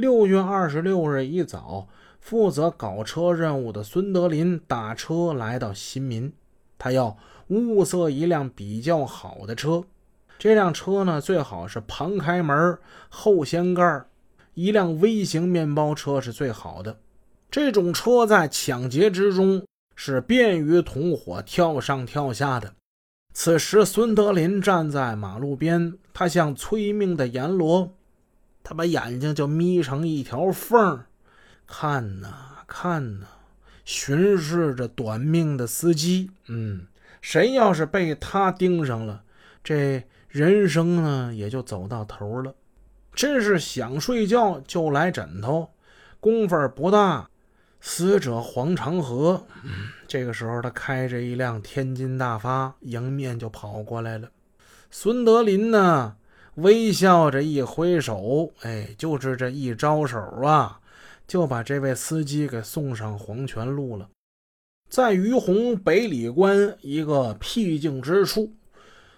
六月二十六日一早，负责搞车任务的孙德林打车来到新民，他要物色一辆比较好的车。这辆车呢，最好是旁开门、后掀盖，一辆微型面包车是最好的。这种车在抢劫之中是便于同伙跳上跳下的。此时，孙德林站在马路边，他像催命的阎罗，他把眼睛就眯成一条缝儿看呐看呐，巡视着短命的司机。嗯，谁要是被他盯上了，这……人生呢，也就走到头了。真是想睡觉就来枕头，功夫不大。死者黄长河，这个时候他开着一辆天津大发，迎面就跑过来了。孙德林呢，微笑着一挥手，哎，就是这一招手啊，就把这位司机给送上黄泉路了。在于洪北里关一个僻静之处。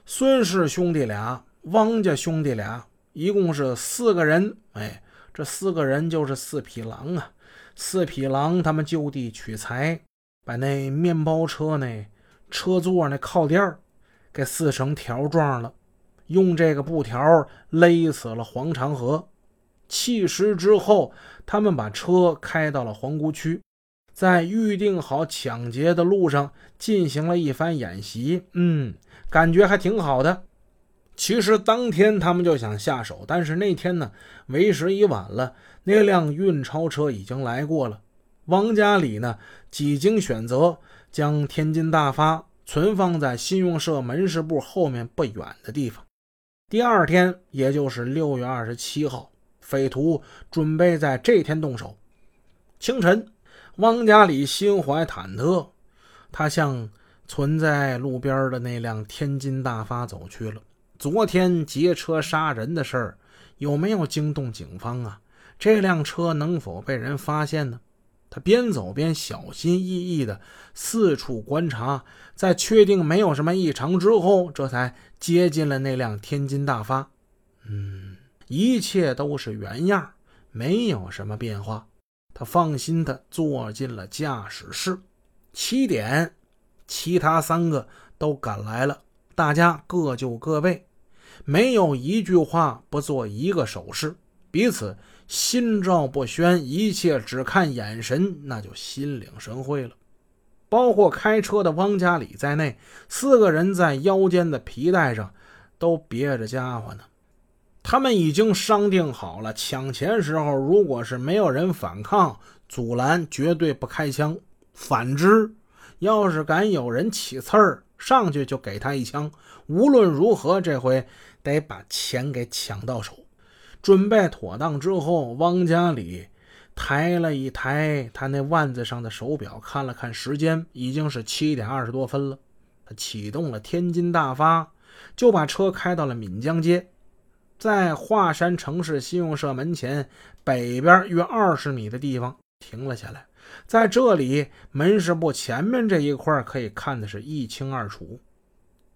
孙氏兄弟俩、汪家兄弟俩，一共是四个人。哎，这四个人就是四匹狼啊！四匹狼他们就地取材，把那面包车那车座那靠垫给撕成条状了，用这个布条勒死了黄长河。弃尸之后，他们把车开到了皇姑区，在预定好抢劫的路上进行了一番演习。嗯。感觉还挺好的。其实当天他们就想下手，但是那天呢，为时已晚了。那辆运钞车已经来过了。王家里呢，几经选择，将天津大发存放在信用社门市部后面不远的地方。第二天，也就是六月二十七号，匪徒准备在这天动手。清晨，汪家里心怀忐忑，他向。存在路边的那辆天津大发走去了。昨天劫车杀人的事儿有没有惊动警方啊？这辆车能否被人发现呢？他边走边小心翼翼地四处观察，在确定没有什么异常之后，这才接近了那辆天津大发。嗯，一切都是原样，没有什么变化。他放心地坐进了驾驶室。七点。其他三个都赶来了，大家各就各位，没有一句话不做一个手势，彼此心照不宣，一切只看眼神，那就心领神会了。包括开车的汪家里在内，四个人在腰间的皮带上都别着家伙呢。他们已经商定好了，抢钱时候如果是没有人反抗阻拦，绝对不开枪；反之。要是敢有人起刺儿，上去就给他一枪。无论如何，这回得把钱给抢到手。准备妥当之后，汪家里抬了一抬他那腕子上的手表，看了看时间，已经是七点二十多分了。他启动了天津大发，就把车开到了闽江街，在华山城市信用社门前北边约二十米的地方停了下来。在这里，门市部前面这一块可以看的是一清二楚。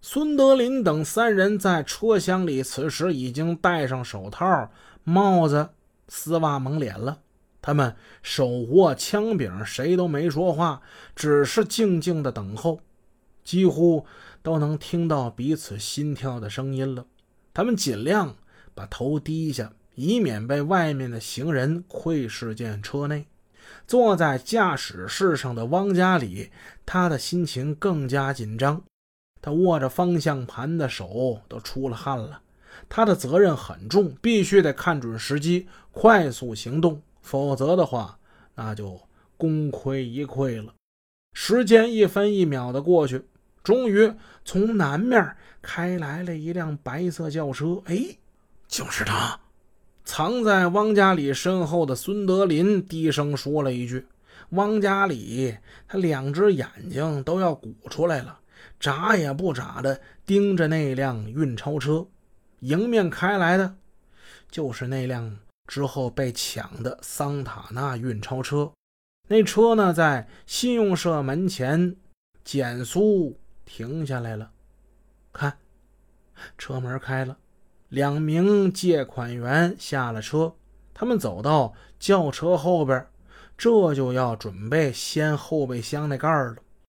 孙德林等三人在车厢里，此时已经戴上手套、帽子、丝袜蒙脸了。他们手握枪柄，谁都没说话，只是静静的等候，几乎都能听到彼此心跳的声音了。他们尽量把头低下，以免被外面的行人窥视见车内。坐在驾驶室上的汪家里，他的心情更加紧张。他握着方向盘的手都出了汗了。他的责任很重，必须得看准时机，快速行动，否则的话，那就功亏一篑了。时间一分一秒的过去，终于从南面开来了一辆白色轿车。哎，就是他。藏在汪家里身后的孙德林低声说了一句：“汪家里，他两只眼睛都要鼓出来了，眨也不眨的盯着那辆运钞车。迎面开来的，就是那辆之后被抢的桑塔纳运钞车。那车呢，在信用社门前减速停下来了。看，车门开了。”两名借款员下了车，他们走到轿车后边，这就要准备掀后备箱那盖儿了。